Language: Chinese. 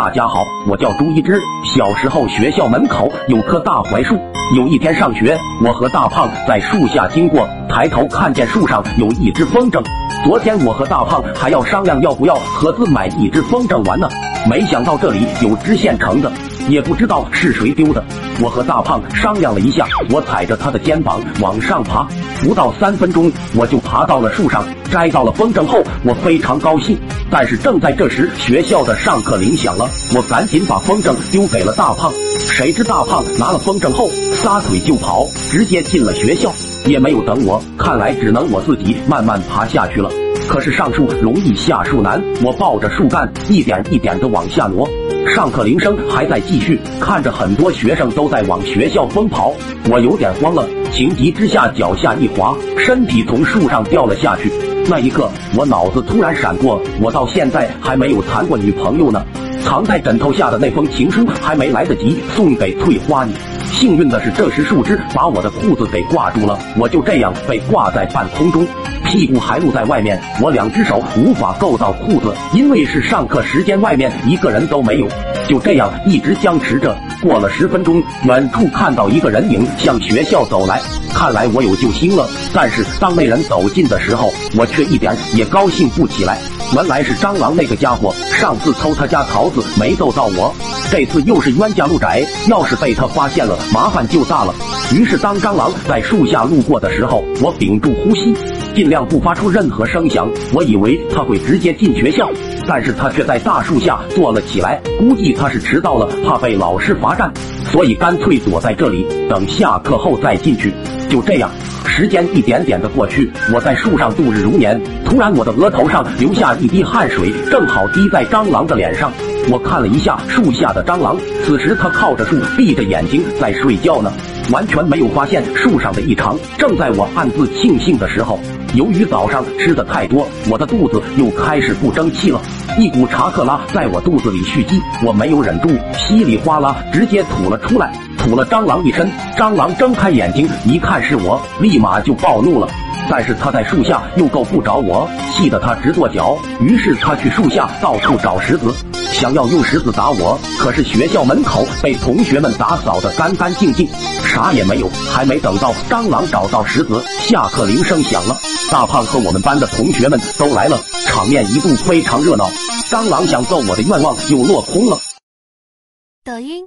大家好，我叫朱一只。小时候学校门口有棵大槐树，有一天上学，我和大胖在树下经过，抬头看见树上有一只风筝。昨天我和大胖还要商量要不要合资买一只风筝玩呢，没想到这里有支线成的。也不知道是谁丢的，我和大胖商量了一下，我踩着他的肩膀往上爬，不到三分钟我就爬到了树上，摘到了风筝后，我非常高兴。但是正在这时，学校的上课铃响了，我赶紧把风筝丢给了大胖，谁知大胖拿了风筝后撒腿就跑，直接进了学校，也没有等我，看来只能我自己慢慢爬下去了。可是上树容易下树难，我抱着树干一点一点的往下挪。上课铃声还在继续，看着很多学生都在往学校疯跑，我有点慌了，情急之下脚下一滑，身体从树上掉了下去。那一刻，我脑子突然闪过，我到现在还没有谈过女朋友呢，藏在枕头下的那封情书还没来得及送给翠花你。幸运的是，这时树枝把我的裤子给挂住了，我就这样被挂在半空中。屁股还露在外面，我两只手无法够到裤子，因为是上课时间，外面一个人都没有。就这样一直僵持着，过了十分钟，远处看到一个人影向学校走来，看来我有救星了。但是当那人走近的时候，我却一点也高兴不起来。原来是蟑螂那个家伙，上次偷他家桃子没逗到我，这次又是冤家路窄，要是被他发现了，麻烦就大了。于是当蟑螂在树下路过的时候，我屏住呼吸。尽量不发出任何声响，我以为他会直接进学校，但是他却在大树下坐了起来。估计他是迟到了，怕被老师罚站，所以干脆躲在这里，等下课后再进去。就这样，时间一点点的过去，我在树上度日如年。突然，我的额头上流下一滴汗水，正好滴在蟑螂的脸上。我看了一下树下的蟑螂，此时它靠着树，闭着眼睛在睡觉呢，完全没有发现树上的异常。正在我暗自庆幸的时候，由于早上吃的太多，我的肚子又开始不争气了，一股查克拉在我肚子里蓄积，我没有忍住，稀里哗啦直接吐了出来，吐了蟑螂一身。蟑螂睁开眼睛一看是我，立马就暴怒了。但是他在树下又够不着我，气得他直跺脚。于是他去树下到处找石子，想要用石子打我。可是学校门口被同学们打扫得干干净净，啥也没有。还没等到蟑螂找到石子，下课铃声响了，大胖和我们班的同学们都来了，场面一度非常热闹。蟑螂想揍我的愿望又落空了。抖音。